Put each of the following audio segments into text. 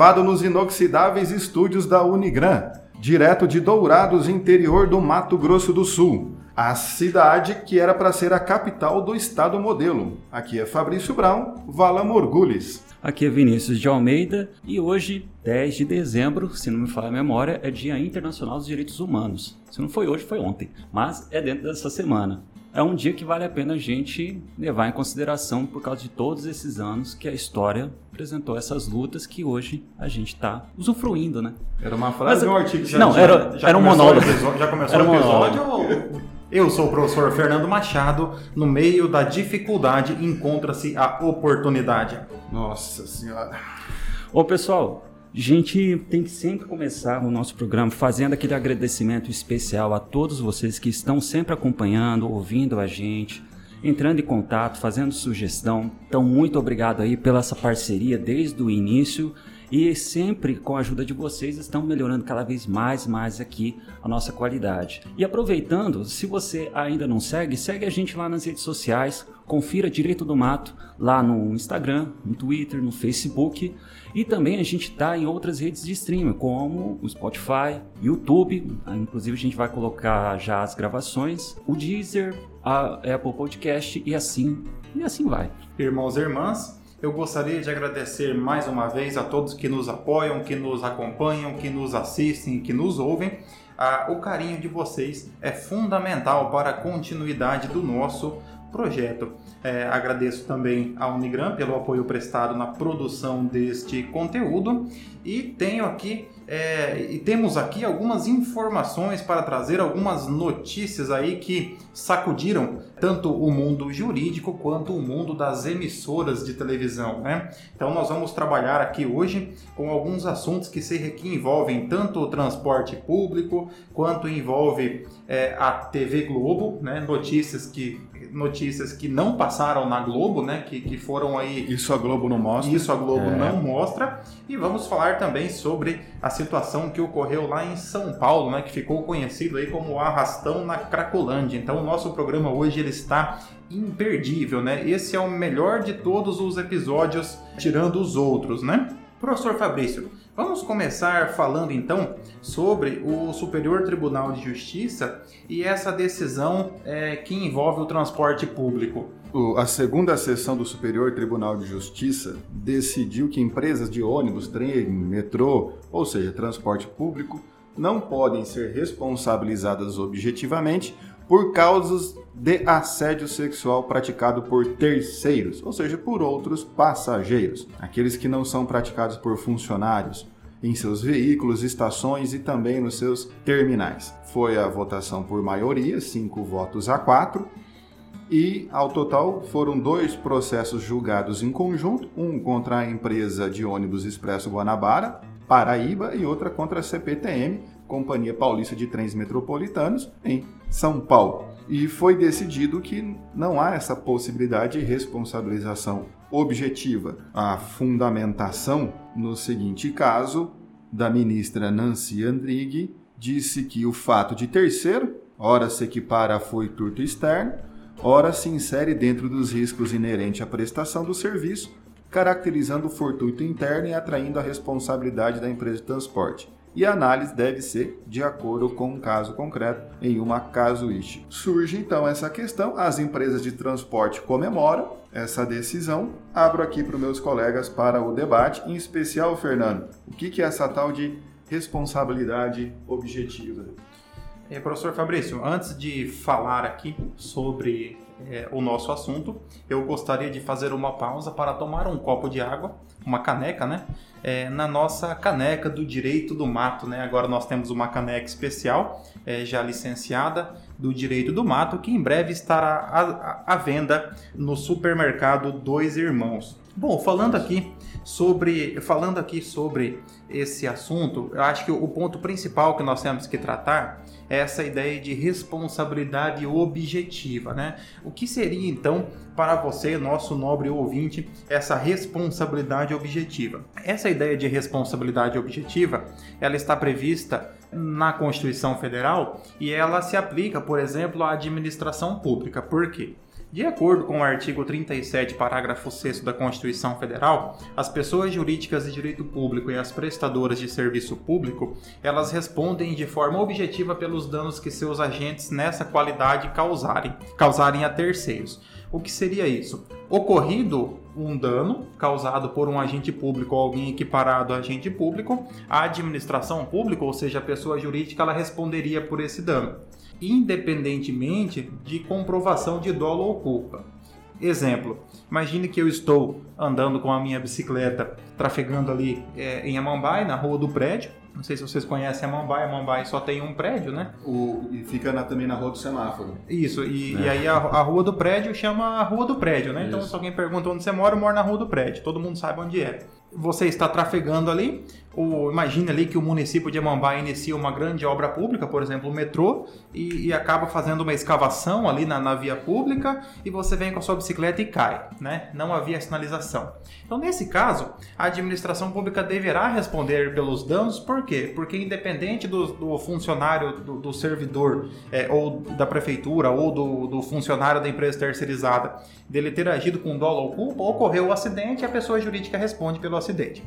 gravado nos inoxidáveis estúdios da Unigran, direto de Dourados, interior do Mato Grosso do Sul. A cidade que era para ser a capital do estado modelo. Aqui é Fabrício Brown, Vala Morgulis. Aqui é Vinícius de Almeida e hoje, 10 de dezembro, se não me falar a memória, é Dia Internacional dos Direitos Humanos. Se não foi hoje, foi ontem, mas é dentro dessa semana. É um dia que vale a pena a gente levar em consideração por causa de todos esses anos que a história apresentou essas lutas que hoje a gente está usufruindo, né? Era uma frase ou um artigo? Já, não, já, era, já era um monólogo. já começou era o episódio ou... Eu sou o professor Fernando Machado. No meio da dificuldade encontra-se a oportunidade. Nossa Senhora. Ô pessoal, a gente tem que sempre começar o nosso programa fazendo aquele agradecimento especial a todos vocês que estão sempre acompanhando, ouvindo a gente, entrando em contato, fazendo sugestão. Então, muito obrigado aí pela essa parceria desde o início e sempre com a ajuda de vocês estão melhorando cada vez mais mais aqui a nossa qualidade. E aproveitando, se você ainda não segue, segue a gente lá nas redes sociais, confira Direito do Mato lá no Instagram, no Twitter, no Facebook e também a gente está em outras redes de streaming como o Spotify, YouTube, inclusive a gente vai colocar já as gravações, o Deezer, a Apple Podcast e assim e assim vai. Irmãos e irmãs, eu gostaria de agradecer mais uma vez a todos que nos apoiam, que nos acompanham, que nos assistem, que nos ouvem. Ah, o carinho de vocês é fundamental para a continuidade do nosso projeto. É, agradeço também à Unigram pelo apoio prestado na produção deste conteúdo e tenho aqui é, e temos aqui algumas informações para trazer algumas notícias aí que sacudiram tanto o mundo jurídico quanto o mundo das emissoras de televisão, né? Então nós vamos trabalhar aqui hoje com alguns assuntos que se que envolvem tanto o transporte público quanto envolve é, a TV Globo, né? Notícias que notícias que não passaram na Globo, né? Que, que foram aí. Isso a Globo não mostra. Isso a Globo é. não mostra. E vamos falar também sobre a situação que ocorreu lá em São Paulo, né? Que ficou conhecido aí como arrastão na Cracolândia. Então o nosso programa hoje ele está imperdível, né? Esse é o melhor de todos os episódios, tirando os outros, né? Professor Fabrício, Vamos começar falando então sobre o Superior Tribunal de Justiça e essa decisão é, que envolve o transporte público. A segunda sessão do Superior Tribunal de Justiça decidiu que empresas de ônibus, trem, metrô, ou seja, transporte público, não podem ser responsabilizadas objetivamente por causas de assédio sexual praticado por terceiros, ou seja, por outros passageiros, aqueles que não são praticados por funcionários em seus veículos, estações e também nos seus terminais. Foi a votação por maioria, cinco votos a quatro, e ao total foram dois processos julgados em conjunto, um contra a empresa de ônibus Expresso Guanabara, Paraíba, e outra contra a CPTM, Companhia Paulista de Trens Metropolitanos, em São Paulo. E foi decidido que não há essa possibilidade de responsabilização objetiva. A fundamentação, no seguinte caso, da ministra Nancy Andrighi, disse que o fato de terceiro, ora se equipara a furto externo, ora se insere dentro dos riscos inerentes à prestação do serviço, caracterizando o fortuito interno e atraindo a responsabilidade da empresa de transporte e a análise deve ser de acordo com um caso concreto em uma casuística. Surge então essa questão, as empresas de transporte comemoram essa decisão. Abro aqui para os meus colegas para o debate, em especial, Fernando, o que é essa tal de responsabilidade objetiva? É, professor Fabrício, antes de falar aqui sobre é, o nosso assunto, eu gostaria de fazer uma pausa para tomar um copo de água, uma caneca, né? É, na nossa caneca do Direito do Mato, né? Agora nós temos uma caneca especial, é, já licenciada, do Direito do Mato, que em breve estará à, à venda no supermercado Dois Irmãos. Bom, falando aqui sobre falando aqui sobre esse assunto, eu acho que o ponto principal que nós temos que tratar essa ideia de responsabilidade objetiva, né? O que seria então para você, nosso nobre ouvinte, essa responsabilidade objetiva? Essa ideia de responsabilidade objetiva, ela está prevista na Constituição Federal e ela se aplica, por exemplo, à administração pública. Por quê? De acordo com o artigo 37, parágrafo 6 da Constituição Federal, as pessoas jurídicas de direito público e as prestadoras de serviço público, elas respondem de forma objetiva pelos danos que seus agentes nessa qualidade causarem, causarem a terceiros. O que seria isso? Ocorrido um dano causado por um agente público ou alguém equiparado a agente público, a administração pública, ou seja, a pessoa jurídica, ela responderia por esse dano independentemente de comprovação de dolo ou culpa. Exemplo, imagine que eu estou andando com a minha bicicleta, trafegando ali é, em Amambai, na rua do prédio. Não sei se vocês conhecem Amambai, Amambai só tem um prédio, né? O, e fica na, também na rua do semáforo. Isso, e, é. e aí a, a, rua do prédio chama a rua do prédio, né? Então, Isso. Então se alguém pergunta onde você mora, eu moro na rua do prédio, todo mundo sabe onde é você está trafegando ali, ou imagine ali que o município de Amambá inicia uma grande obra pública, por exemplo, o metrô, e, e acaba fazendo uma escavação ali na, na, via pública e você vem com a sua bicicleta e cai, né? Não havia sinalização. Então, nesse caso, a administração pública deverá responder pelos danos, por quê? Porque independente do, do funcionário, do, do servidor, é, ou da prefeitura, ou do, do funcionário da empresa terceirizada, dele ter agido com dolo ou culpa, ocorreu o acidente e a pessoa jurídica responde pelo acidente.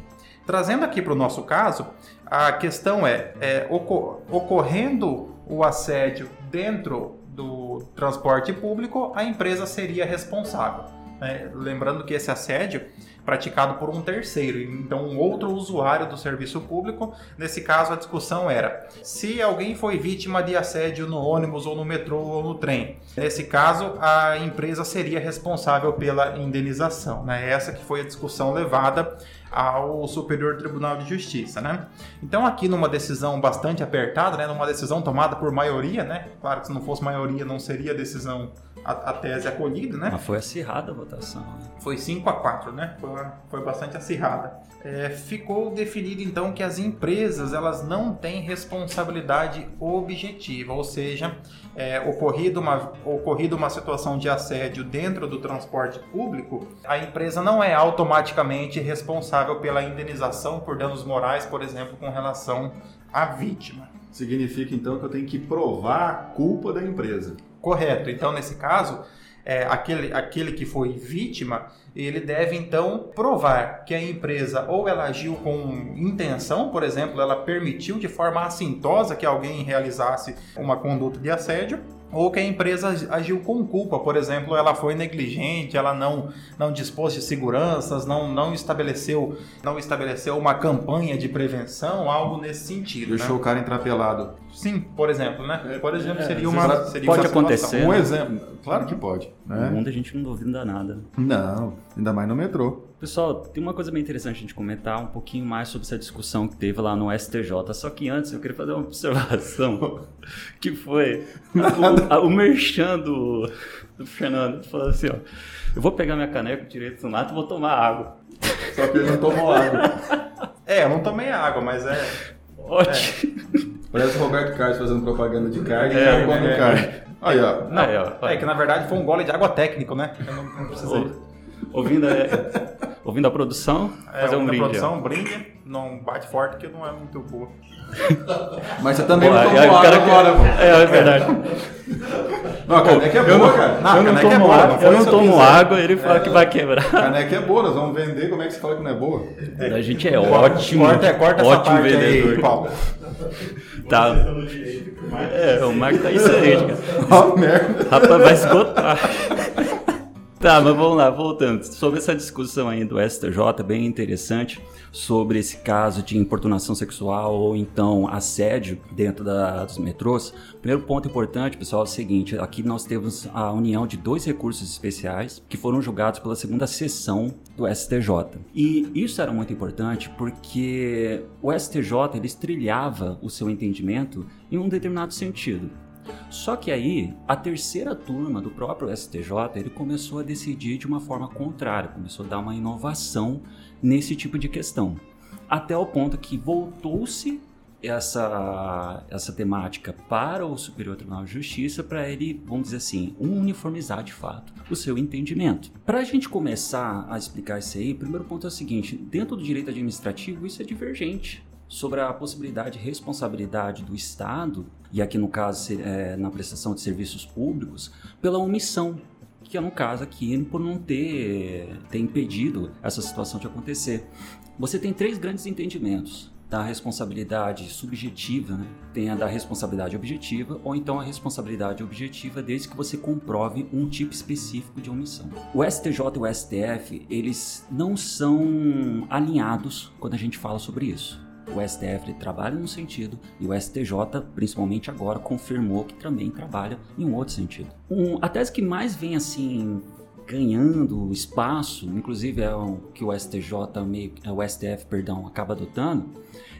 Trazendo aqui para o nosso caso, a questão é, é ocorrendo o assédio dentro do transporte público, a empresa seria responsável. Né? Lembrando que esse assédio praticado por um terceiro, então um outro usuário do serviço público. Nesse caso, a discussão era se alguém foi vítima de assédio no ônibus ou no metrô ou no trem. Nesse caso, a empresa seria responsável pela indenização. Né? Essa que foi a discussão levada ao Superior Tribunal de Justiça, né? Então aqui numa decisão bastante apertada, né, numa decisão tomada por maioria, né? Claro que se não fosse maioria não seria decisão a, a tese acolhida, né? Mas foi acirrada a votação. Né? Foi 5 a 4, né? Foi, foi bastante acirrada. É, ficou definido então que as empresas elas não têm responsabilidade objetiva, ou seja, é, ocorrido, uma, ocorrido uma situação de assédio dentro do transporte público, a empresa não é automaticamente responsável pela indenização por danos morais, por exemplo, com relação à vítima. Significa então que eu tenho que provar a culpa da empresa. Correto. Então, nesse caso, é, aquele, aquele que foi vítima, ele deve então provar que a empresa ou ela agiu com intenção, por exemplo, ela permitiu de forma assintosa que alguém realizasse uma conduta de assédio, ou que a empresa agiu com culpa, por exemplo, ela foi negligente, ela não, não dispôs de seguranças, não, não estabeleceu não estabeleceu uma campanha de prevenção, algo nesse sentido. Deixou né? o cara entrar pelado. Sim, por exemplo, né? É, por exemplo, é, seria uma seria pode uma acontecer. Um né? exemplo, claro que pode. Né? No mundo a gente não duvida nada. Não, ainda mais no metrô. Pessoal, tem uma coisa bem interessante a gente comentar um pouquinho mais sobre essa discussão que teve lá no STJ. Só que antes eu queria fazer uma observação que foi o, o merchan do, do Fernando falando assim, ó. Eu vou pegar minha caneca direito do mato e vou tomar água. Só que ele não tomou água. É, eu não tomei água, mas é. Ótimo. É. Parece o Roberto Carlos fazendo propaganda de carne é, e come é, carne. Aí, ó. Não, aí, ó. É que na verdade foi um gole de água técnico, né? Eu não, não precisei. Ouvindo, é, ouvindo a produção, é, fazer um brinde. a produção, brinde, não bate forte que não é muito boa. Mas você também Pô, não tomou água agora, pô. É, é verdade. Não, a caneca é boa, eu cara. Não, eu não tomo, é boa, água, eu não tomo água, ele fala é, que vai quebrar. A caneca é boa, nós vamos vender, como é que você fala que não é boa? A gente é ótimo, corta, corta ótimo vendedor. Aí, Paulo. Tá. É, o Marco tá excelente, cara. Oh, merda. Rapaz, vai esgotar. Tá, mas vamos lá, voltando. Sobre essa discussão aí do STJ, bem interessante, sobre esse caso de importunação sexual ou então assédio dentro da, dos metrôs. Primeiro ponto importante, pessoal, é o seguinte: aqui nós temos a união de dois recursos especiais que foram julgados pela segunda sessão do STJ. E isso era muito importante porque o STJ ele trilhava o seu entendimento em um determinado sentido. Só que aí, a terceira turma do próprio STJ, ele começou a decidir de uma forma contrária, começou a dar uma inovação nesse tipo de questão. Até o ponto que voltou-se essa, essa temática para o Superior Tribunal de Justiça para ele, vamos dizer assim, uniformizar de fato o seu entendimento. Para a gente começar a explicar isso aí, o primeiro ponto é o seguinte: dentro do direito administrativo, isso é divergente sobre a possibilidade de responsabilidade do Estado, e aqui no caso é, na prestação de serviços públicos, pela omissão que é no caso aqui por não ter, ter impedido essa situação de acontecer. Você tem três grandes entendimentos da responsabilidade subjetiva, né? tem a da responsabilidade objetiva, ou então a responsabilidade objetiva desde que você comprove um tipo específico de omissão. O STJ e o STF, eles não são alinhados quando a gente fala sobre isso. O STF trabalha num sentido e o STJ, principalmente agora, confirmou que também trabalha em um outro sentido. Um, a tese que mais vem assim ganhando espaço, inclusive é o que o STJ é o STF, perdão, acaba adotando,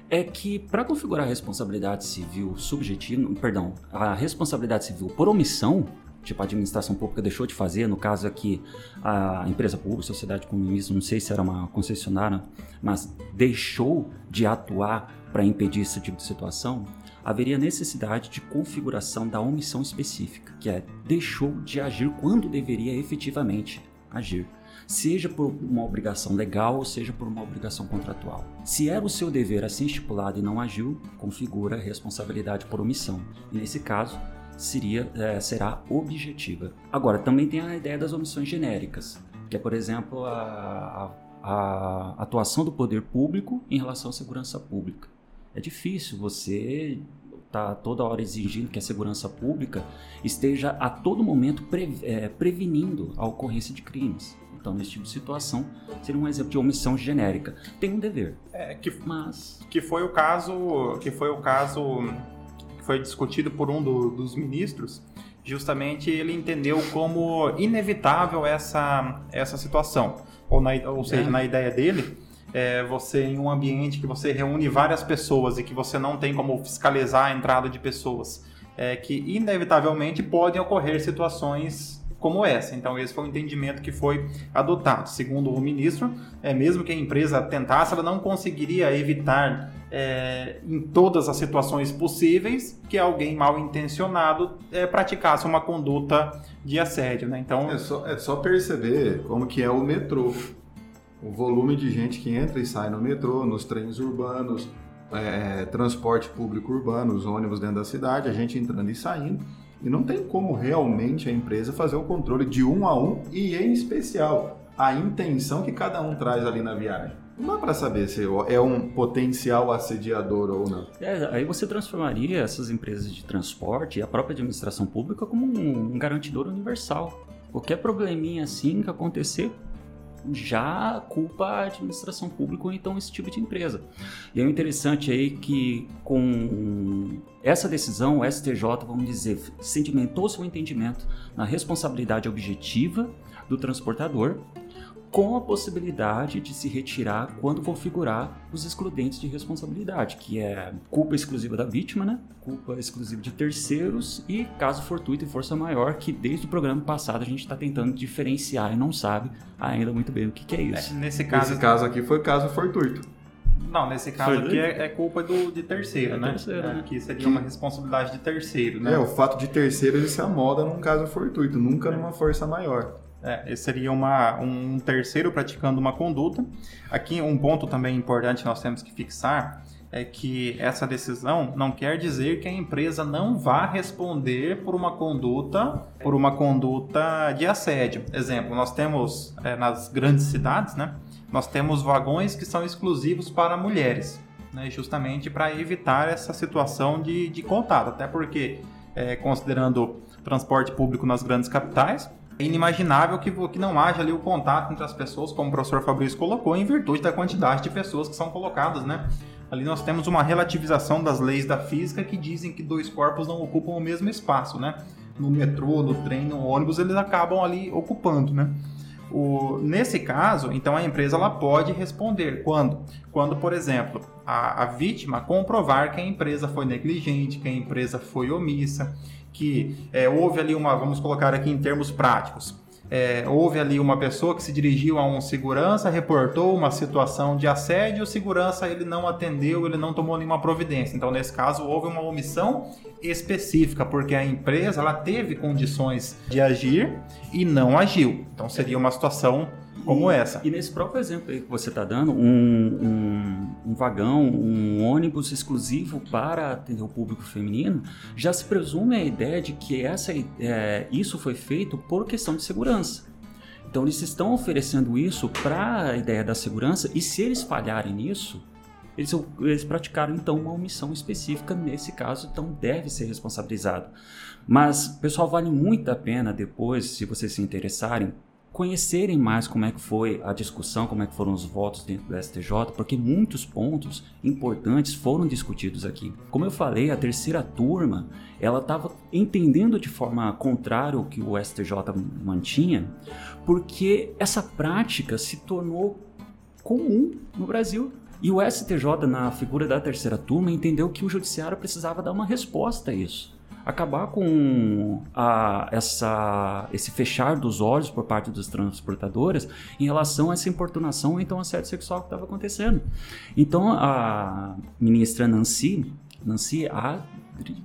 é que para configurar a responsabilidade civil subjetiva, perdão, a responsabilidade civil por omissão, tipo a administração pública deixou de fazer, no caso aqui a empresa pública, sociedade comunista, não sei se era uma concessionária, mas deixou de atuar para impedir esse tipo de situação, haveria necessidade de configuração da omissão específica, que é deixou de agir quando deveria efetivamente agir, seja por uma obrigação legal ou seja por uma obrigação contratual. Se era o seu dever assim estipulado e não agiu, configura responsabilidade por omissão. E nesse caso, seria, é, será objetiva. Agora, também tem a ideia das omissões genéricas, que é, por exemplo, a, a, a atuação do poder público em relação à segurança pública. É difícil você tá toda hora exigindo que a segurança pública esteja a todo momento pre, é, prevenindo a ocorrência de crimes. Então, nesse tipo de situação, seria um exemplo de omissão genérica. Tem um dever. É, que, mas que foi o caso que foi o caso foi discutido por um do, dos ministros. Justamente ele entendeu como inevitável essa essa situação, ou, na, ou seja, é. na ideia dele, é, você em um ambiente que você reúne várias pessoas e que você não tem como fiscalizar a entrada de pessoas, é, que inevitavelmente podem ocorrer situações como essa. Então, esse foi o entendimento que foi adotado. Segundo o ministro, é, mesmo que a empresa tentasse, ela não conseguiria evitar é, em todas as situações possíveis que alguém mal intencionado é, praticasse uma conduta de assédio. Né? Então, é só, é só perceber como que é o metrô o volume de gente que entra e sai no metrô, nos trens urbanos, é, transporte público urbano, os ônibus dentro da cidade, a gente entrando e saindo. E não tem como realmente a empresa fazer o controle de um a um e, em especial, a intenção que cada um traz ali na viagem. Não dá para saber se é um potencial assediador ou não. É, aí você transformaria essas empresas de transporte e a própria administração pública como um, um garantidor universal. Qualquer probleminha assim que acontecer, já culpa a administração pública ou então esse tipo de empresa. E é interessante aí que com essa decisão, o STJ, vamos dizer, sedimentou seu entendimento na responsabilidade objetiva do transportador com a possibilidade de se retirar quando configurar os excludentes de responsabilidade, que é culpa exclusiva da vítima, né? culpa exclusiva de terceiros e caso fortuito e força maior, que desde o programa passado a gente está tentando diferenciar e não sabe ainda muito bem o que, que é isso. É, nesse caso, Esse caso aqui foi caso fortuito. Não, nesse caso aqui é, é, culpa do, de terceiro, é né? Terceiro, é, né? Que seria uma responsabilidade de terceiro, né? É, o fato de terceiro ele se amoda num caso fortuito, nunca numa força maior. É, seria uma, um terceiro praticando uma conduta. Aqui um ponto também importante nós temos que fixar é que essa decisão não quer dizer que a empresa não vá responder por uma conduta por uma conduta de assédio. Exemplo, nós temos é, nas grandes cidades, né? Nós temos vagões que são exclusivos para mulheres, né? Justamente para evitar essa situação de, de contato, até porque é, considerando transporte público nas grandes capitais, é inimaginável que, que não haja ali o contato entre as pessoas, como o professor Fabrício colocou, em virtude da quantidade de pessoas que são colocadas, né? Ali nós temos uma relativização das leis da física que dizem que dois corpos não ocupam o mesmo espaço, né? No metrô, no trem, no ônibus, eles acabam ali ocupando, né? O, nesse caso, então a empresa ela pode responder quando, quando por exemplo, a, a vítima comprovar que a empresa foi negligente, que a empresa foi omissa, que é, houve ali uma, vamos colocar aqui em termos práticos, é, houve ali uma pessoa que se dirigiu a um segurança, reportou uma situação de assédio, o segurança ele não atendeu, ele não tomou nenhuma providência. Então, nesse caso, houve uma omissão específica, porque a empresa ela teve condições de agir e não agiu. Então, seria uma situação como e, essa. E nesse próprio exemplo que você está dando, um, um, um, vagão, um ônibus exclusivo para atender o público feminino, já se presume a ideia de que essa, é, isso foi feito por questão de segurança. Então eles estão oferecendo isso para a ideia da segurança e se eles falharem nisso, eles, eles praticaram então uma omissão específica nesse caso, então deve ser responsabilizado. Mas, pessoal, vale muito a pena depois, se vocês se interessarem, conhecerem mais como é que foi a discussão, como é que foram os votos dentro do STJ, porque muitos pontos importantes foram discutidos aqui. Como eu falei, a terceira turma, ela estava entendendo de forma contrária o que o STJ mantinha, porque essa prática se tornou comum no Brasil. E o STJ, na figura da terceira turma, entendeu que o judiciário precisava dar uma resposta a isso acabar com a, essa, esse fechar dos olhos por parte dos transportadores em relação a essa importunação ou então assédio sexual que estava acontecendo. Então a ministra Nancy, Nancy a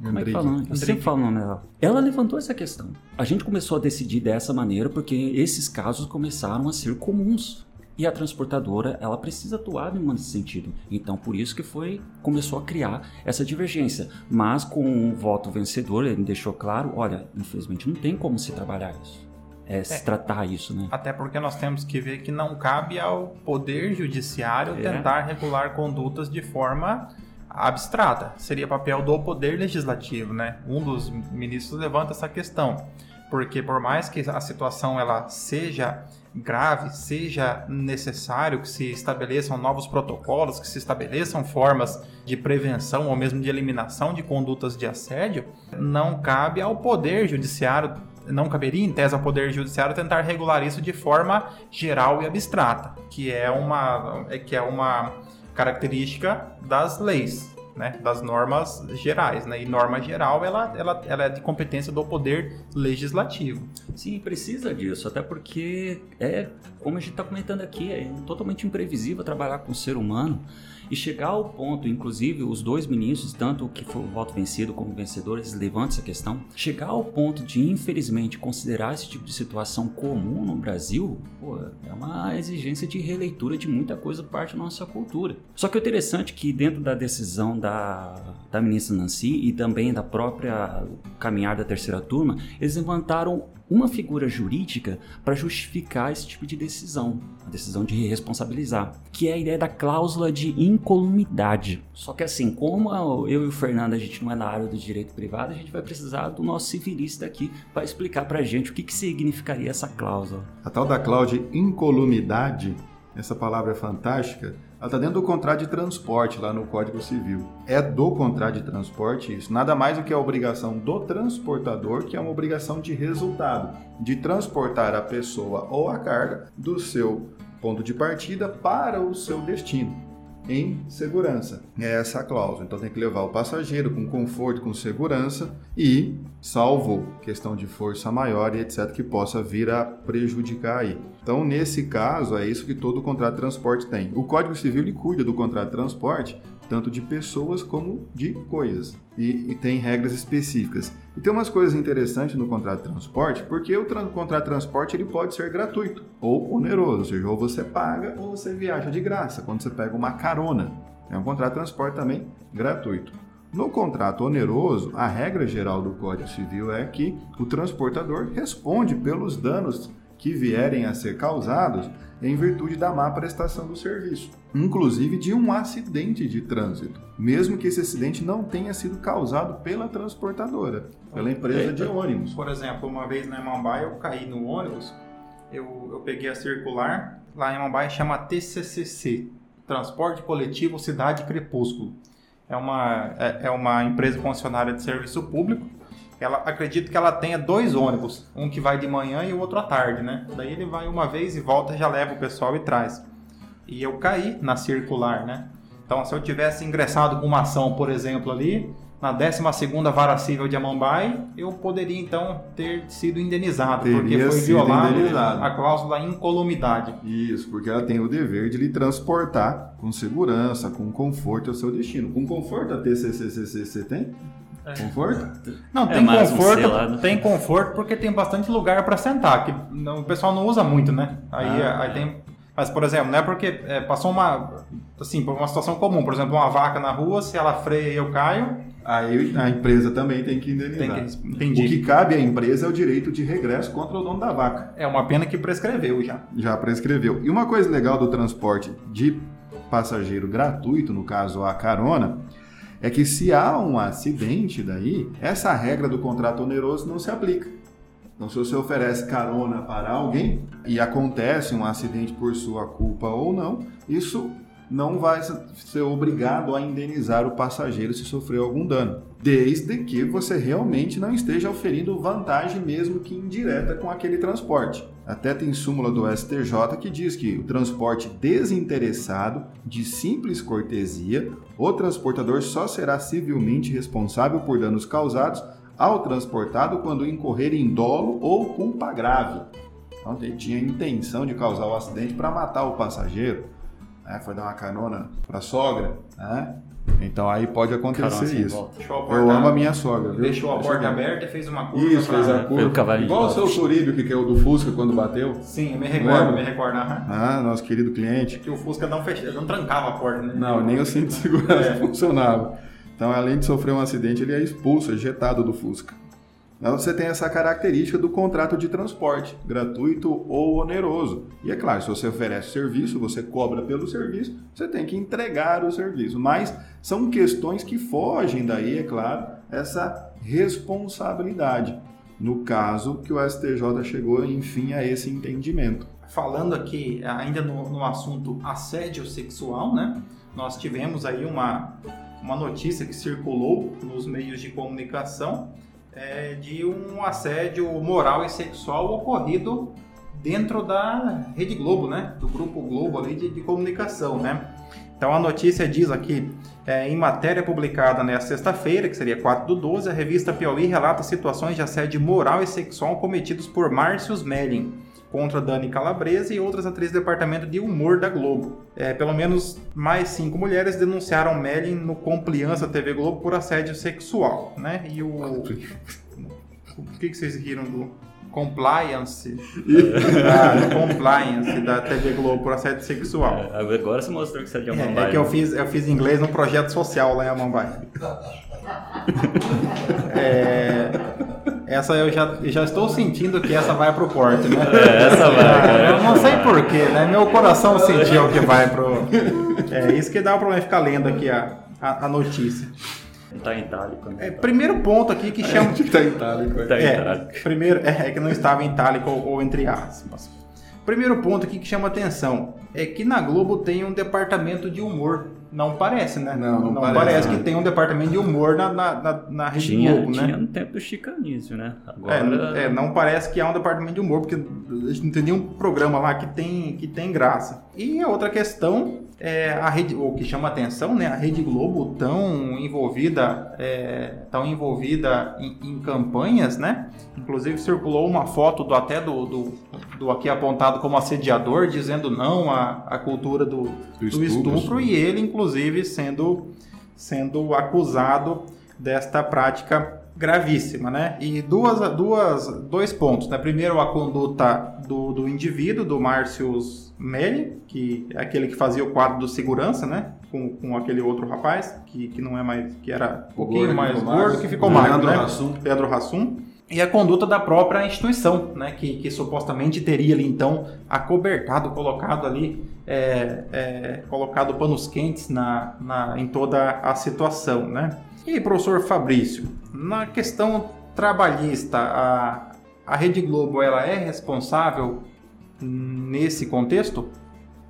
como é que fala? Eu sempre falo o nome dela. Ela levantou essa questão. A gente começou a decidir dessa maneira porque esses casos começaram a ser comuns e a transportadora ela precisa atuar nesse sentido. Então por isso que foi começou a criar essa divergência. Mas com o voto vencedor ele deixou claro, olha, infelizmente não tem como se trabalhar isso. É, é, se tratar isso, né? Até porque nós temos que ver que não cabe ao poder judiciário é. tentar regular condutas de forma abstrata. Seria papel do poder legislativo, né? Um dos ministros levanta essa questão, porque por mais que a situação ela seja grave, seja necessário que se estabeleçam novos protocolos, que se estabeleçam formas de prevenção ou mesmo de eliminação de condutas de assédio, não cabe ao poder judiciário não caberia em tese ao poder judiciário tentar regular isso de forma geral e abstrata, que é uma que é uma característica das leis né, das normas gerais, né? E norma geral, ela, ela, ela é de competência do poder legislativo. Sim, precisa disso, até porque é, como a gente está comentando aqui, é totalmente imprevisível trabalhar com o ser humano. E chegar ao ponto, inclusive os dois ministros, tanto o que foi o voto vencido como vencedor, eles levantam essa questão. Chegar ao ponto de, infelizmente, considerar esse tipo de situação comum no Brasil, pô, é uma exigência de releitura de muita coisa parte da nossa cultura. Só que o interessante é que dentro da decisão da, da ministra Nancy e também da própria caminhar da terceira turma, eles levantaram uma figura jurídica para justificar esse tipo de decisão, a decisão de responsabilizar, que é a ideia da cláusula de incolumidade. Só que assim, como eu e o Fernando a gente não é na área do direito privado, a gente vai precisar do nosso civilista aqui para explicar para a gente o que, que significaria essa cláusula. A tal da cláusula de incolumidade, essa palavra é fantástica, ela está dentro do contrato de transporte lá no Código Civil. É do contrato de transporte isso. Nada mais do que a obrigação do transportador, que é uma obrigação de resultado, de transportar a pessoa ou a carga do seu ponto de partida para o seu destino em segurança. É essa a cláusula. Então tem que levar o passageiro com conforto, com segurança e salvo questão de força maior e etc que possa vir a prejudicar aí. Então nesse caso é isso que todo contrato de transporte tem. O Código Civil ele cuida do contrato de transporte tanto de pessoas como de coisas. E, e, tem regras específicas. E tem umas coisas interessantes no contrato de transporte, porque o tra contrato de transporte ele pode ser gratuito ou oneroso, ou seja, ou você paga ou você viaja de graça, quando você pega uma carona. É um contrato de transporte também gratuito. No contrato oneroso, a regra geral do Código Civil é que o transportador responde pelos danos que vierem a ser causados em virtude da má prestação do serviço, inclusive de um acidente de trânsito, mesmo que esse acidente não tenha sido causado pela transportadora, pela empresa de ônibus. Por exemplo, uma vez na Imambai eu caí no ônibus, eu, eu peguei a circular, lá em Imambai chama TCCC, Transporte Coletivo Cidade Crepúsculo. É uma, é, é uma empresa concessionária de serviço público ela acredito que ela tenha dois ônibus, um que vai de manhã e o outro à tarde, né? Daí ele vai uma vez e volta, já leva o pessoal e traz. E eu caí na circular, né? Então, se eu tivesse ingressado com uma ação, por exemplo, ali, na 12 Vara Civil de Amambai, eu poderia então ter sido indenizado, Teria porque foi violada a cláusula incolumidade. Isso, porque ela tem o dever de lhe transportar com segurança, com conforto ao seu destino. Com conforto a TCCCC tem? Conforto? Não, É tem um conforto, selado. tem conforto porque tem bastante lugar para sentar, que não- o pessoal não usa muito, né? Aí, Ah. aí tem, mas por exemplo, não é porque é, passou uma, assim, por uma situação comum, por exemplo, uma vaca na rua, se ela freia e eu caio, Aí a empresa também tem que indenizar. tem que, O que cabe à empresa é o direito de regresso contra o dono da vaca. É uma pena que prescreveu já. Já prescreveu. E uma coisa legal do transporte de passageiro gratuito, no caso a carona, é que se há um acidente daí, essa regra do contrato oneroso não se aplica. Então, se você oferece carona para alguém e acontece um acidente por sua culpa ou não, isso não vai ser obrigado a indenizar o passageiro se sofreu algum dano, desde que você realmente não esteja oferindo vantagem, mesmo que indireta, com aquele transporte. Até tem súmula do STJ que diz que o transporte desinteressado, de simples cortesia, o transportador só será civilmente responsável por danos causados ao transportado quando incorrer em dolo ou culpa grave. Então, ele tinha intenção de causar o acidente para matar o passageiro, né? foi dar uma carona para a sogra, né? Então aí pode acontecer Carona sem isso. volta. Deixou a Eu porta- amo a minha sogra. viu? Deixou a porta aberta e fez uma curva. Isso, pra- fez a curva. cavalinho Igual o seu Turíbio que caiu do Fusca quando bateu. Sim, eu me recordo, me recordo. Ah, nosso querido cliente. Que o Fusca não, fecha, não trancava a porta, né? Não, nem o cinto de segurança É. funcionava. Então, além de sofrer um acidente, ele é expulso, ejetado do Fusca. Então, você tem essa característica do contrato de transporte, gratuito ou oneroso. E é claro, se você oferece serviço, você cobra pelo serviço, você tem que entregar o serviço. Mas são questões que fogem daí, é claro, essa responsabilidade. No caso que o STJ chegou, enfim, a esse entendimento. Falando aqui ainda no, no assunto assédio sexual, né? Nós tivemos aí uma, uma notícia que circulou nos meios de comunicação é, de um assédio moral e sexual ocorrido dentro da Rede Globo, né? Do Grupo Globo ali de, de comunicação, né? Então a notícia diz aqui, é, em matéria publicada nesta sexta-feira, que seria 4 do 12, a revista Piauí relata situações de assédio moral e sexual cometidos por Márcios Melling contra Dani Calabresa e outras atrizes do departamento de humor da Globo. É, pelo menos mais cinco mulheres denunciaram Melling no Compliança TV Globo por assédio sexual, né? E o... O que, que vocês riram do compliance? ah, do compliance da TV Globo por assédio sexual. É, agora você mostrou que você é de É, Amambai. é que eu né? fiz, eu fiz inglês num projeto social lá em Amambai. É, essa eu já, já estou sentindo que essa vai pro corte, né? É, essa vai, cara. Eu não sei porquê, né? Meu coração sentiu que vai pro. É isso que dá o problema ficar lendo aqui a, a, a notícia. Tá em itálico. né? É, primeiro ponto aqui que chama. Que estar em itálico. Tá em É, itálico. primeiro, é, é que não estava em itálico ou, ou entre aspas. Primeiro ponto aqui que chama atenção é que na Globo tem um departamento de humor. Não parece, né? Não, não parece, parece, que né? tem um departamento de humor na, na, na, na Rede Tinha, Globo, né? tinha no tempo do chicanísio, né? É, Agora. é, não parece que há um departamento de humor, porque a gente não tem nenhum programa lá que tem, que tem graça. E a outra questão é a rede, o que chama atenção, né? A Rede Globo tão envolvida, é, tão envolvida em, em campanhas, né? Inclusive circulou uma foto do até do, do, do aqui apontado como assediador, dizendo não à, à cultura do, Do do estupro. estupro, e ele, inclusive, sendo, sendo acusado desta prática gravíssima, né? E duas, duas, dois pontos, né? Primeiro, a conduta do, do indivíduo, do Márcios Melli, que é aquele que fazia o quadro do segurança, né? Com, com aquele outro rapaz, que, que não é mais, que era um pouquinho mais gordo, que ficou magro, né? Hassum. Pedro Hassum. E a conduta da própria instituição, né, que, que supostamente teria ali então acobertado, colocado ali, é, é, colocado panos quentes na, na, em toda a situação, né? E professor Fabrício, na questão trabalhista, a, a Rede Globo ela é responsável nesse contexto?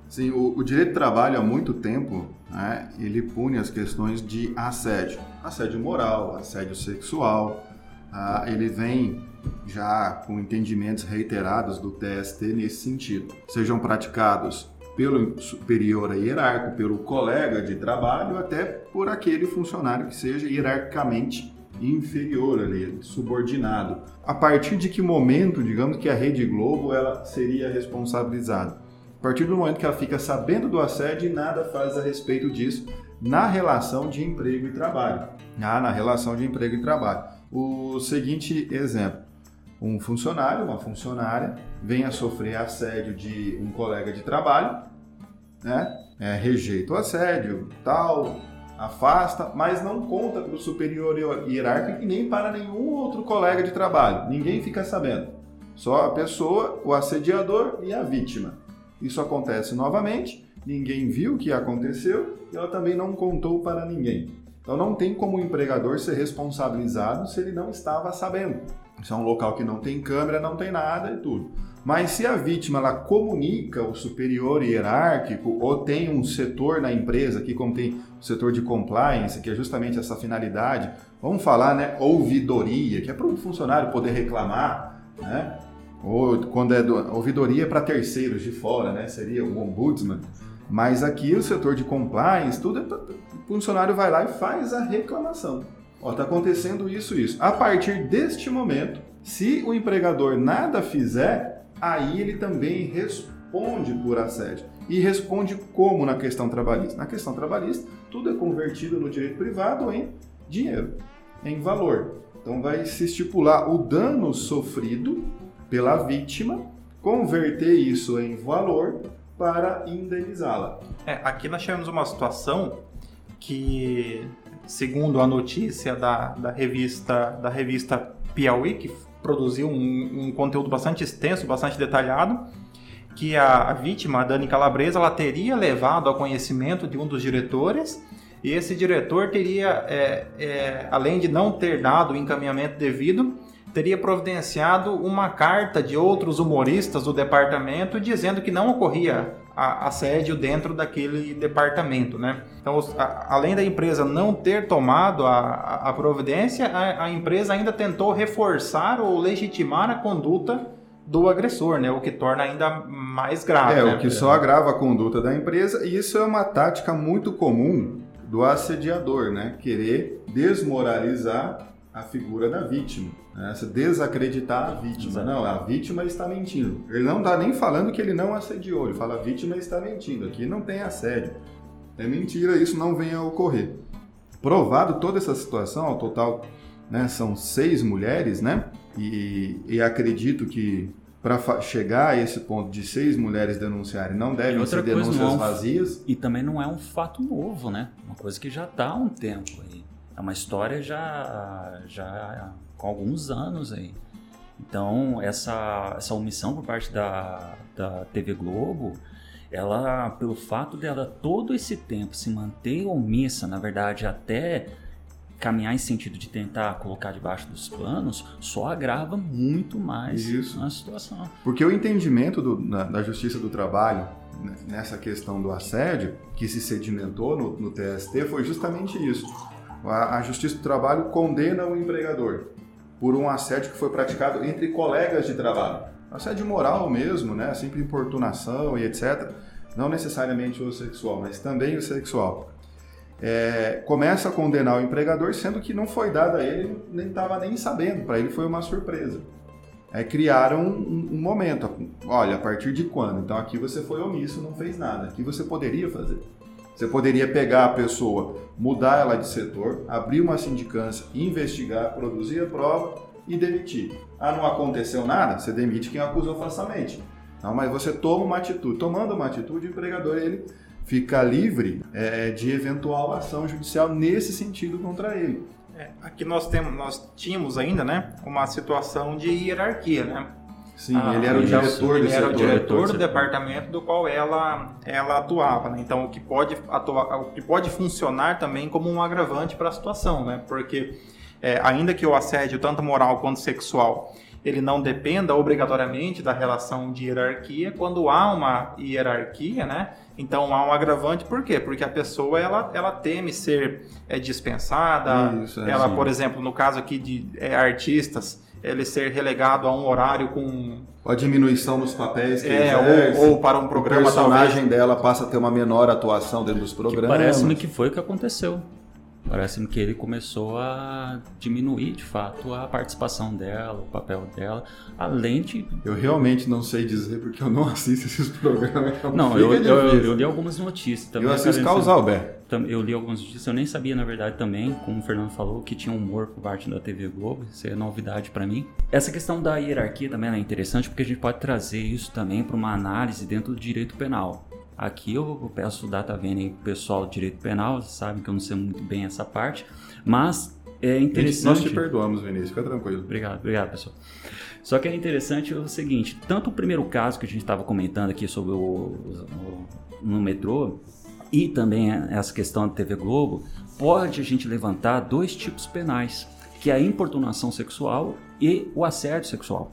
Sim, o, o direito do trabalho há muito tempo, né, ele pune as questões de assédio. Assédio moral, assédio sexual. ah, ele vem já com entendimentos reiterados do TST nesse sentido. Sejam praticados pelo superior a hierárquico, pelo colega de trabalho, até por aquele funcionário que seja hierarquicamente inferior ali, subordinado. A partir de que momento, digamos que a Rede Globo ela seria responsabilizada? A partir do momento que ela fica sabendo do assédio e nada faz a respeito disso, na relação de emprego e trabalho. Ah, na relação de emprego e trabalho. O seguinte exemplo: um funcionário, uma funcionária, vem a sofrer assédio de um colega de trabalho, né? É, rejeita o assédio, tal, afasta, mas não conta para o superior hierárquico e nem para nenhum outro colega de trabalho. Ninguém fica sabendo. Só a pessoa, o assediador e a vítima. Isso acontece novamente, ninguém viu o que aconteceu e ela também não contou para ninguém. Então não tem como o empregador ser responsabilizado se ele não estava sabendo. Isso é um local que não tem câmera, não tem nada e tudo. Mas se a vítima ela comunica o superior hierárquico ou tem um setor na empresa, aqui como tem o setor de compliance, que é justamente essa finalidade, vamos falar, né, ouvidoria, que é para o funcionário poder reclamar, né? Ou quando é do, ouvidoria para terceiros de fora, né? Seria o ombudsman. Mas aqui o setor de compliance, tudo é o funcionário vai lá e faz a reclamação. Ó, tá acontecendo isso, isso. A partir deste momento, se o empregador nada fizer, aí ele também responde por assédio. E responde como na questão trabalhista? Na questão trabalhista, tudo é convertido no direito privado em dinheiro, em valor. Então vai se estipular o dano sofrido pela vítima, converter isso em valor para indenizá-la. É, aqui nós tivemos uma situação que, segundo a notícia da, da revista da revista Piauí, que produziu um, um conteúdo bastante extenso, bastante detalhado, que a, a vítima, a Dani Calabresa, ela teria levado ao conhecimento de um dos diretores e esse diretor teria, é, é, além de não ter dado o encaminhamento devido, teria providenciado uma carta de outros humoristas do departamento dizendo que não ocorria assédio dentro daquele departamento, né? Então, a, além da empresa não ter tomado a, a providência, a, a, empresa ainda tentou reforçar ou legitimar a conduta do agressor, né? O que torna ainda mais grave. É, né? o que só agrava a conduta da empresa, e isso é uma tática muito comum do assediador, né? Querer desmoralizar a figura da vítima. Né? Desacreditar a vítima. Exato. Não, a vítima está mentindo. Ele não está nem falando que ele não assediou, ele fala a vítima está mentindo. Aqui não tem assédio. É mentira, isso não vem a ocorrer. Provado toda essa situação, ao total né, são seis mulheres, né? E, e acredito que para chegar a esse ponto de seis mulheres denunciarem não devem ser denúncias é um, vazias. E também não é um fato novo, né? Uma coisa que já está há um tempo aí. É uma história já, já com alguns anos aí. Então, essa, essa omissão por parte da, da TV Globo, ela, pelo fato dela todo esse tempo se manter omissa, na verdade, até caminhar em sentido de tentar colocar debaixo dos panos, só agrava muito mais Isso. a situação. Porque o entendimento do, na, da Justiça do Trabalho né, nessa questão do assédio, que se sedimentou no, no TST, foi justamente isso a, Justiça do Trabalho condena o empregador por um assédio que foi praticado entre colegas de trabalho. Assédio moral mesmo, né? Sempre importunação e etc. Não necessariamente o sexual, mas também o sexual. É, começa a condenar o empregador, sendo que não foi dado a ele, nem estava nem sabendo, para ele foi uma surpresa. É, criaram um, um, momento, olha, a partir de quando? Então aqui você foi omisso, não fez nada, aqui você poderia fazer. Você poderia pegar a pessoa, mudar ela de setor, abrir uma sindicância, investigar, produzir a prova e demitir. Ah, não aconteceu nada? Você demite quem acusou falsamente. Não, mas você toma uma atitude. Tomando uma atitude, o empregador ele fica livre é, de eventual ação judicial nesse sentido contra ele. É, aqui nós temos, nós tínhamos ainda, né, uma situação de hierarquia, né? Sim, ah, ele era o diretor ele era o diretor do departamento do qual ela, ela atuava, né? Então, o que pode atuar, o que pode funcionar também como um agravante para a situação, né? Porque é, ainda que o assédio tanto moral quanto sexual ele não dependa obrigatoriamente da relação de hierarquia, quando há uma hierarquia, né? Então há um agravante, por quê? Porque a pessoa ela, ela teme ser é, dispensada, Isso, é, ela, sim. por exemplo, no caso aqui de é, artistas, ele ser relegado a um horário com a diminuição nos papéis que é, ou, ou, para um programa o personagem talvez... dela passa a ter uma menor atuação dentro dos programas. Parece-me que foi o que aconteceu. Parece-me que ele começou a diminuir de fato a participação dela, o papel dela, além de. Eu realmente não sei dizer porque eu não assisto esses programas. Não, eu, eu, eu, li algumas notícias também. Eu assisto Causal Alberto. eu li algumas notícias, eu nem sabia, na verdade, também, como o Fernando falou, que tinha humor por parte da TV Globo, isso é novidade para mim. Essa questão da hierarquia também é interessante, porque a gente pode trazer isso também para uma análise dentro do direito penal. Aqui eu peço o data vendo aí pro pessoal do direito penal, sabem que eu não sei muito bem essa parte, mas é interessante. Nós te perdoamos, Vinícius, fica tranquilo. Obrigado, obrigado, pessoal. Só que é interessante o seguinte: tanto o primeiro caso que a gente estava comentando aqui sobre o, o, no metrô e também essa questão da TV Globo, pode a gente levantar dois tipos penais, que é a importunação sexual e o assédio sexual.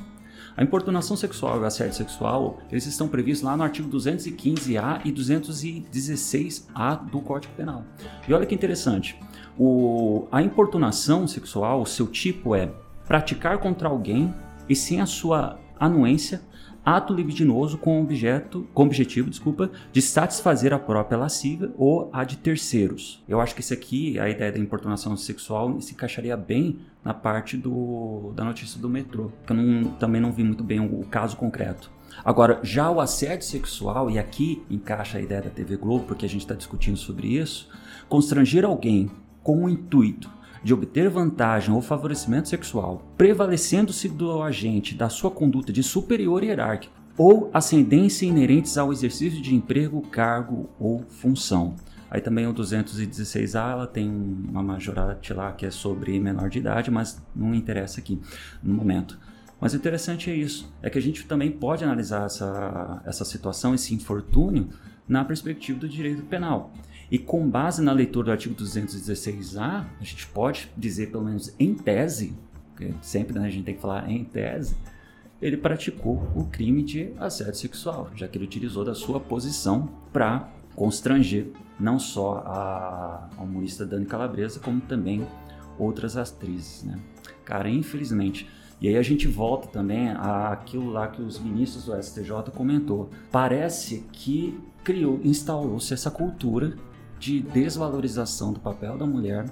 A importunação sexual e o assédio sexual, eles estão previstos lá no artigo 215A e 216A do Código Penal. E olha que interessante, o, a importunação sexual, o seu tipo é praticar contra alguém e sem a sua anuência ato libidinoso com objeto, com objetivo, desculpa, de satisfazer a própria lasciva ou a de terceiros. Eu acho que isso aqui, a ideia da importunação sexual, se encaixaria bem na parte do, da notícia do metrô, que eu não, também não vi muito bem o, o caso concreto. Agora, já o assédio sexual, e aqui encaixa a ideia da TV Globo, porque a gente está discutindo sobre isso, constranger alguém com o intuito de obter vantagem ou favorecimento sexual, prevalecendo-se do agente da sua conduta de superior hierárquico ou ascendência inerentes ao exercício de emprego, cargo ou função. Aí também o 216A, ela tem uma majorate lá que é sobre menor de idade, mas não interessa aqui no momento. Mas o interessante é isso, é que a gente também pode analisar essa, essa situação, esse infortúnio, na perspectiva do direito penal. E com base na leitura do artigo 216A, a gente pode dizer, pelo menos em tese, porque sempre né, a gente tem que falar em tese, ele praticou o crime de assédio sexual, já que ele utilizou da sua posição para constranger não só a, humorista Dani Calabresa, como também outras atrizes. Né? Cara, infelizmente. E aí a gente volta também àquilo lá que os ministros do STJ comentou. Parece que criou, instaurou-se essa cultura de desvalorização do papel da mulher,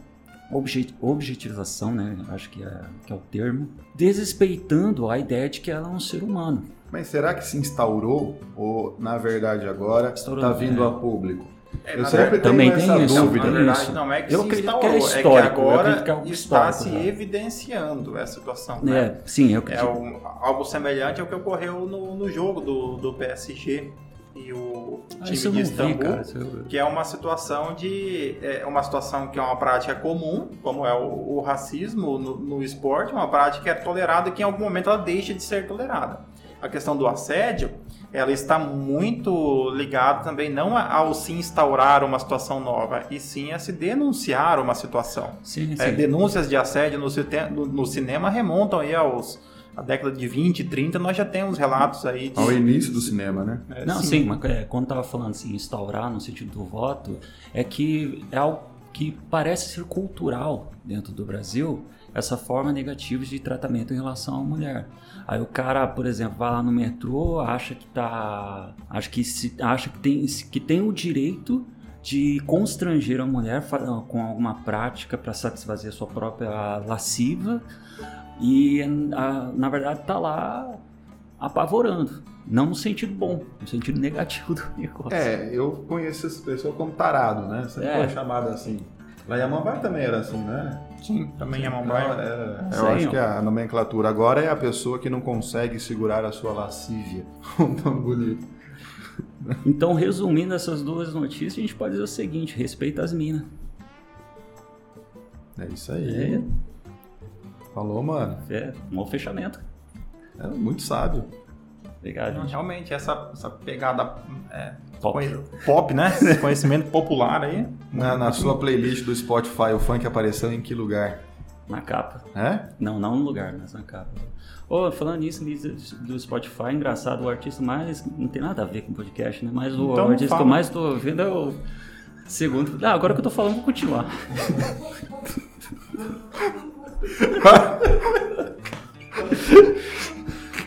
objet, objetivização, né? Acho que é, que é o termo, desrespeitando a ideia de que ela é um ser humano. Mas será que se instaurou ou, na verdade, agora está vindo é. a público? É, eu sempre também tenho essa isso, dúvida. Na verdade, não é que eu se instaurou, que é, histórico, é que agora que é está se né? evidenciando essa situação. Né? É, sim, eu acredito. É um, algo semelhante ao que ocorreu no, no jogo do, do PSG e o ah, time de Istambul, vi, que é uma situação de é uma situação que é uma prática comum, como é o, o racismo no, no, esporte, uma prática que é tolerada e que em algum momento ela deixa de ser tolerada. A questão do assédio, ela está muito ligada também não ao se instaurar uma situação nova, e sim a se denunciar uma situação. Sim, sim. É, denúncias de assédio no, no, no cinema remontam aí aos a década de 20, 30, nós já temos relatos aí. De... Ao início do cinema, né? É, Não, sim, sim mas é, quando estava falando assim, instaurar no sentido do voto, é que é algo que parece ser cultural dentro do Brasil, essa forma negativa de tratamento em relação à mulher. Aí o cara, por exemplo, vai lá no metrô, acha que tá, acha que se, acha que tem que tem o direito de constranger a mulher com alguma prática para satisfazer a sua própria lasciva e a, na verdade está lá apavorando. Não no sentido bom, no sentido negativo do negócio. É, eu conheço essa pessoa como tarado, né? Sempre é. foi chamada assim. Lá Yamambai também era assim, né? Sim, também Yamambai. Era, eu acho que a nomenclatura agora é a pessoa que não consegue segurar a sua lascívia. Tão bonito. Então, resumindo essas duas notícias, a gente pode dizer o seguinte: respeita as minas. É isso aí. É. Falou, mano. É, um bom fechamento. É muito sábio. Obrigado, gente. Realmente, essa, essa pegada é, pop. pop, né? Conhecimento popular aí. Na, na sua playlist do Spotify, o funk apareceu em que lugar? Na capa. É? Não, não no lugar, mas na capa. Oh, falando nisso do Spotify, engraçado, o artista mais. Não tem nada a ver com podcast, né? Mas o então, artista fala. que eu mais tô vendo é o. Segundo. Ah, agora que eu tô falando, vou continuar.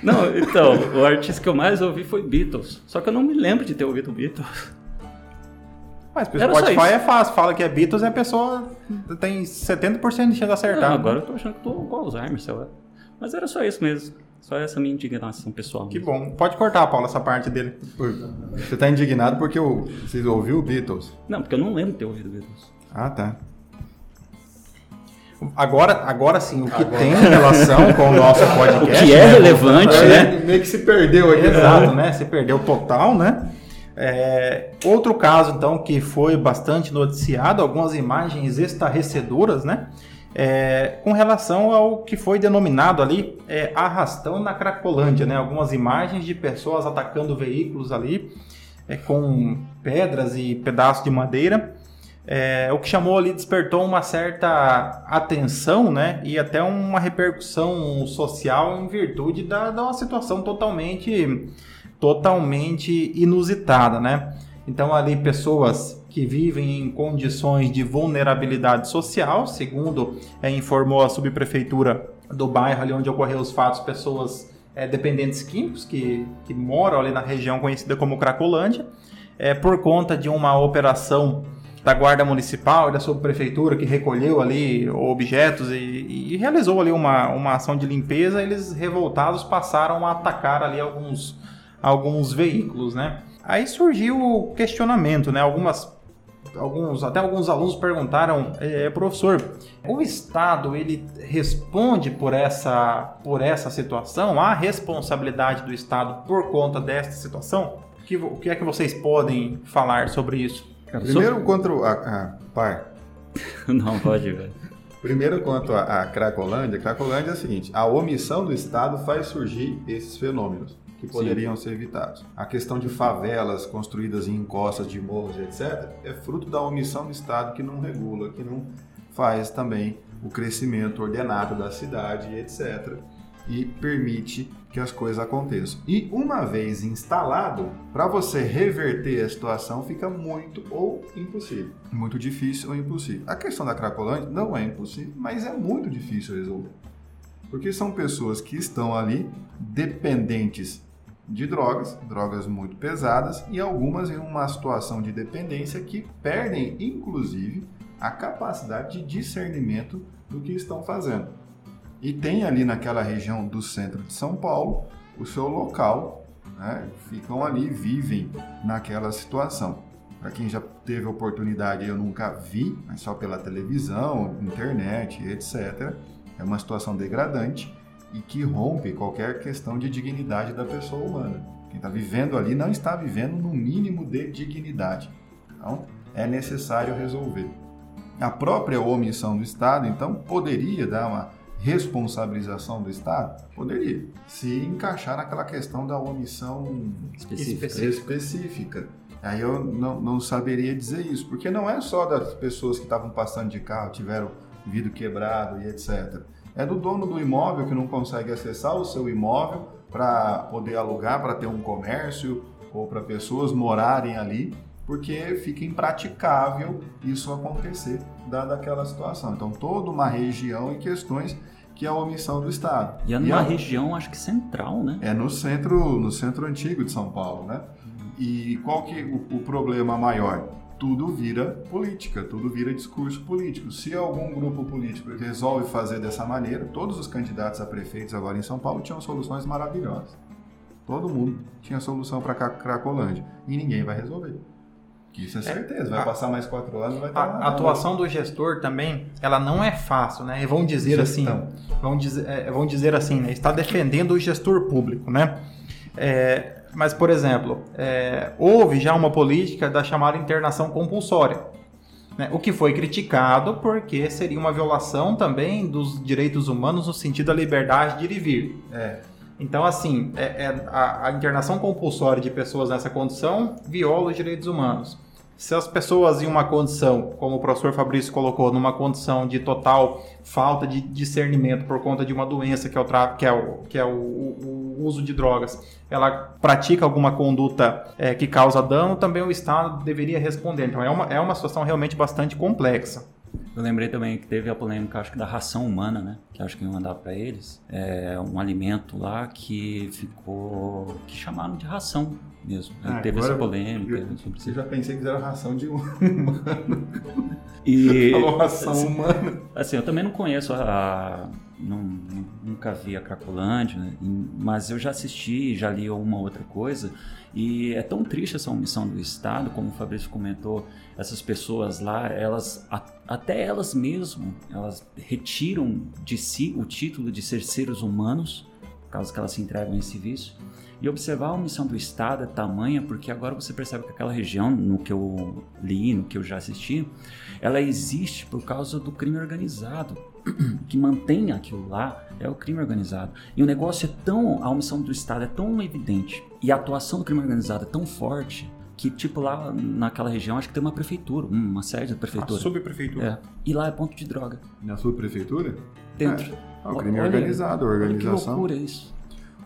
Não, então, o artista que eu mais ouvi foi Beatles. Só que eu não me lembro de ter ouvido Beatles. Mas pro Spotify é fácil, fala que é Beatles e a pessoa tem 70% de chance de acertar. Não, agora eu tô achando que tô com Alzheimer, sei lá. Mas era só isso mesmo. Só essa minha indignação pessoal. Que bom. Pode cortar, Paulo, essa parte dele. Você está indignado porque o, você ouviu o Beatles? Não, porque eu não lembro de ter ouvido Beatles. Ah, tá. Agora, agora sim, o que agora. tem relação com o nosso podcast. O que é né? relevante, né? né? Meio que se perdeu aqui. Exato, né? Se perdeu total, né? É, outro caso, então, que foi bastante noticiado, algumas imagens estarrecedoras, né? É, com relação ao que foi denominado ali é, arrastão na Cracolândia, né? Algumas imagens de pessoas atacando veículos ali é, com pedras e pedaços de madeira. É, o que chamou ali, despertou uma certa atenção, né? E até uma repercussão social em virtude da, da uma situação totalmente, totalmente inusitada, né? Então ali pessoas que vivem em condições de vulnerabilidade social, segundo é, informou a subprefeitura do bairro ali onde ocorreu os fatos, pessoas é, dependentes químicos que, que moram ali na região conhecida como Cracolândia, é, por conta de uma operação da Guarda Municipal e da subprefeitura que recolheu ali objetos e, e, realizou ali uma, uma ação de limpeza, eles revoltados passaram a atacar ali alguns, alguns veículos, né? Aí surgiu o questionamento, né? Algumas alguns, até alguns alunos perguntaram, é, professor, o Estado ele responde por essa, por essa situação? Há responsabilidade do Estado por conta desta situação? Que, o que é que vocês podem falar sobre isso? Primeiro, quanto a, pai. Não, pode, ver. Primeiro, quanto a, a Cracolândia, Cracolândia é o seguinte: a omissão do Estado faz surgir esses fenômenos que poderiam Sim. ser evitados. A questão de favelas construídas em encostas de morros, etc., é fruto da omissão do Estado que não regula, que não faz também o crescimento ordenado da cidade, etc., e permite que as coisas aconteçam. E uma vez instalado, para você reverter a situação fica muito ou impossível. Muito difícil ou impossível. A questão da Cracolândia não é impossível, mas é muito difícil resolver. Porque são pessoas que estão ali dependentes de drogas, drogas muito pesadas, e algumas em uma situação de dependência que perdem, inclusive, a capacidade de discernimento do que estão fazendo. E tem ali naquela região do centro de São Paulo o seu local, né? ficam ali, vivem naquela situação. Para quem já teve oportunidade, eu nunca vi, mas só pela televisão, internet, etc. É uma situação degradante e que rompe qualquer questão de dignidade da pessoa humana. Quem está vivendo ali não está vivendo no mínimo de dignidade. Então, é necessário resolver. A própria omissão do Estado, então, poderia dar uma responsabilização do Estado? Poderia, se encaixar naquela questão da omissão específica. específica. Aí eu não, não saberia dizer isso, porque não é só das pessoas que estavam passando de carro, tiveram vidro quebrado e etc é do dono do imóvel que não consegue acessar o seu imóvel para poder alugar, para ter um comércio ou para pessoas morarem ali, porque fica impraticável isso acontecer dada aquela situação. Então, toda uma região e questões que é a omissão do Estado. E é numa e é, região, acho que central, né? É no centro, no centro antigo de São Paulo, né? E qual que é o, o problema maior? tudo vira política, tudo vira discurso político. Se algum grupo político resolve fazer dessa maneira, todos os candidatos a prefeitos agora em São Paulo tinham soluções maravilhosas. Todo mundo tinha solução para Cracolândia e ninguém vai resolver. Isso é, é certeza, vai a, passar mais quatro anos, vai estar. A, a atuação do gestor também, ela não é fácil, né? Vão dizer assim, vão dizer, é, vão dizer assim, né? Está defendendo o gestor público, né? É, mas, por exemplo, é, houve já uma política da chamada internação compulsória, né, o que foi criticado porque seria uma violação também dos direitos humanos no sentido da liberdade de ir e vir. É. Então, assim, é, é, a, a internação compulsória de pessoas nessa condição viola os direitos humanos. Se as pessoas em uma condição, como o professor Fabrício colocou, numa condição de total falta de discernimento por conta de uma doença que é o, que é o, que é o, o uso de drogas, ela pratica alguma conduta é, que causa dano, também o Estado deveria responder. Então é uma, é uma situação realmente bastante complexa. Eu lembrei também que teve a polêmica, acho que da ração humana, né? Que acho que iam mandar para eles. É um alimento lá que ficou. que chamaram de ração mesmo. Ah, teve essa polêmica eu, sobre isso. Eu já pensei que era ração de humano. E. Falou ração assim, humana. Assim, eu também não conheço a, não, nunca vi a Cracolândia, né? mas eu já assisti, já li uma outra coisa, e é tão triste essa omissão do Estado, como o Fabrício comentou, essas pessoas lá, elas até elas mesmas, elas retiram de si o título de ser seres humanos, causa que elas se entregam a esse vício. E observar a omissão do Estado é tamanha, porque agora você percebe que aquela região, no que eu li, no que eu já assisti, ela existe por causa do crime organizado. que mantém aquilo lá é o crime organizado. E o negócio é tão. A omissão do Estado é tão evidente e a atuação do crime organizado é tão forte que, tipo, lá naquela região, acho que tem uma prefeitura, uma sede da prefeitura. A subprefeitura. É. E lá é ponto de droga. Na subprefeitura? Dentro. É, é o crime olha, organizado, a organização. Que loucura isso.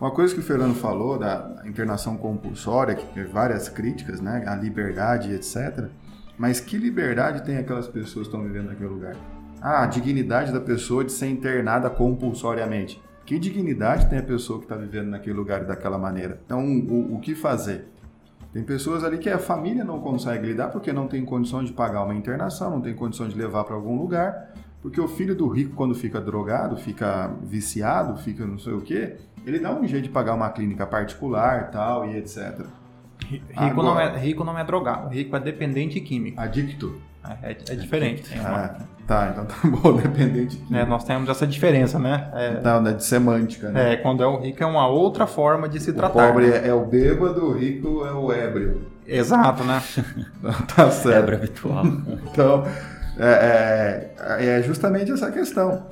Uma coisa que o Fernando falou da internação compulsória, que tem várias críticas, né? A liberdade, etc. Mas que liberdade tem aquelas pessoas que estão vivendo naquele lugar? Ah, a dignidade da pessoa de ser internada compulsoriamente. Que dignidade tem a pessoa que está vivendo naquele lugar daquela maneira? Então, o, o que fazer? Tem pessoas ali que a família não consegue lidar porque não tem condições de pagar uma internação, não tem condições de levar para algum lugar, porque o filho do rico, quando fica drogado, fica viciado, fica não sei o quê, ele dá um jeito de pagar uma clínica particular tal e etc. Rico, Agora, não, é, rico não é drogado, rico é dependente químico. Adicto. É, é, é diferente. É ah, tá, então tá bom, dependente. De... É, nós temos essa diferença, né? É, não, né, de semântica, né? É, quando é o rico é uma outra forma de se o tratar. O pobre né? é o bêbado, o rico é o ébrio. Exato, né? tá certo. Ébrio habitual. então, é, é, é justamente essa questão.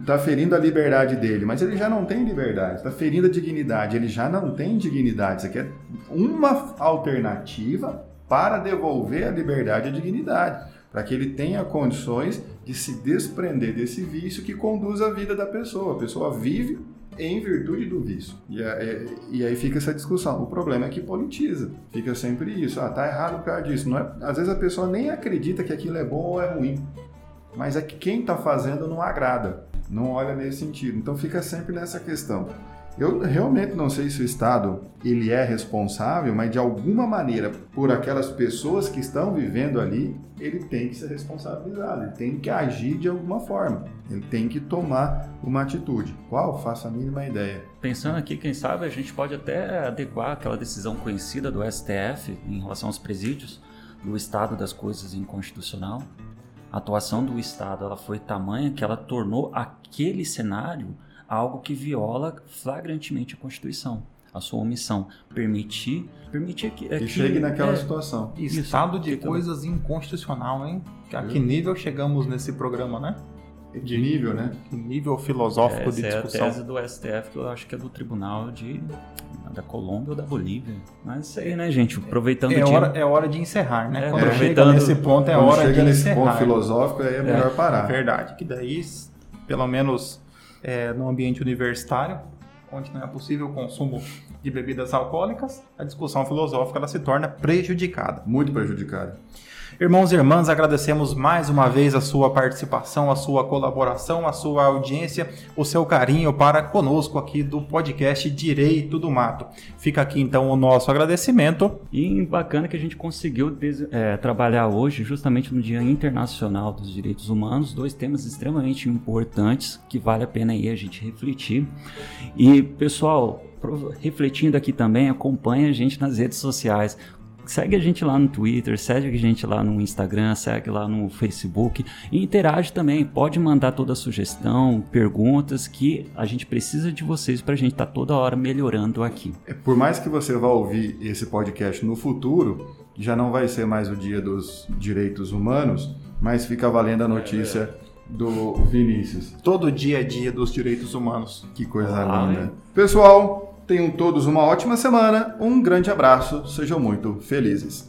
Está ferindo a liberdade dele, mas ele já não tem liberdade. Está ferindo a dignidade, ele já não tem dignidade. Isso aqui é uma alternativa para devolver a liberdade e a dignidade, para que ele tenha condições de se desprender desse vício que conduz a vida da pessoa. A pessoa vive em virtude do vício. E, é, e, aí fica essa discussão. O problema é que politiza. Fica sempre isso. Ah, tá errado por causa disso. Não é, às vezes a pessoa nem acredita que aquilo é bom ou é ruim. Mas é que quem está fazendo não agrada. Não olha nesse sentido. Então fica sempre nessa questão. Eu realmente não sei se o Estado ele é responsável, mas de alguma maneira, por aquelas pessoas que estão vivendo ali, ele tem que ser responsabilizado, ele tem que agir de alguma forma, ele tem que tomar uma atitude. Qual? Faça a mínima ideia. Pensando aqui, quem sabe a gente pode até adequar aquela decisão conhecida do STF em relação aos presídios, do estado das coisas inconstitucional. A atuação do Estado ela foi tamanha que ela tornou aquele cenário algo que viola flagrantemente a Constituição. A sua omissão. Permitir, permitir que. É, que chegue naquela é, situação. Estado de coisas inconstitucional, hein? A que nível chegamos nesse programa, né? De nível, né? Que nível filosófico Essa de discussão. É a tese do STF, que eu acho que é do Tribunal de da Colômbia ou da Bolívia. Mas isso aí, né, gente? Aproveitando é hora, é hora de encerrar, né? É, quando chega nesse ponto, é hora chega de nesse encerrar. ponto filosófico, aí é melhor parar. É verdade. Que daí, pelo menos é, no ambiente universitário, onde não é possível o consumo de bebidas alcoólicas, a discussão filosófica ela se torna prejudicada. Muito prejudicada. Irmãos e irmãs, agradecemos mais uma vez a sua participação, a sua colaboração, a sua audiência, o seu carinho para conosco aqui do podcast Direito do Mato. Fica aqui então o nosso agradecimento. E bacana que a gente conseguiu é, trabalhar hoje, justamente no Dia Internacional dos Direitos Humanos, dois temas extremamente importantes que vale a pena aí a gente refletir. E pessoal, refletindo aqui também, acompanhe a gente nas redes sociais segue a gente lá no Twitter, segue a gente lá no Instagram, segue lá no Facebook e interage também. Pode mandar toda sugestão, perguntas que a gente precisa de vocês para a gente estar tá toda hora melhorando aqui. É, por mais que você vá ouvir esse podcast no futuro, já não vai ser mais o dia dos direitos humanos, mas fica valendo a notícia. Do Vinícius. Todo dia é dia dos direitos humanos. Que coisa ah, linda. É. Pessoal, Tenham todos uma ótima semana, um grande abraço, sejam muito felizes.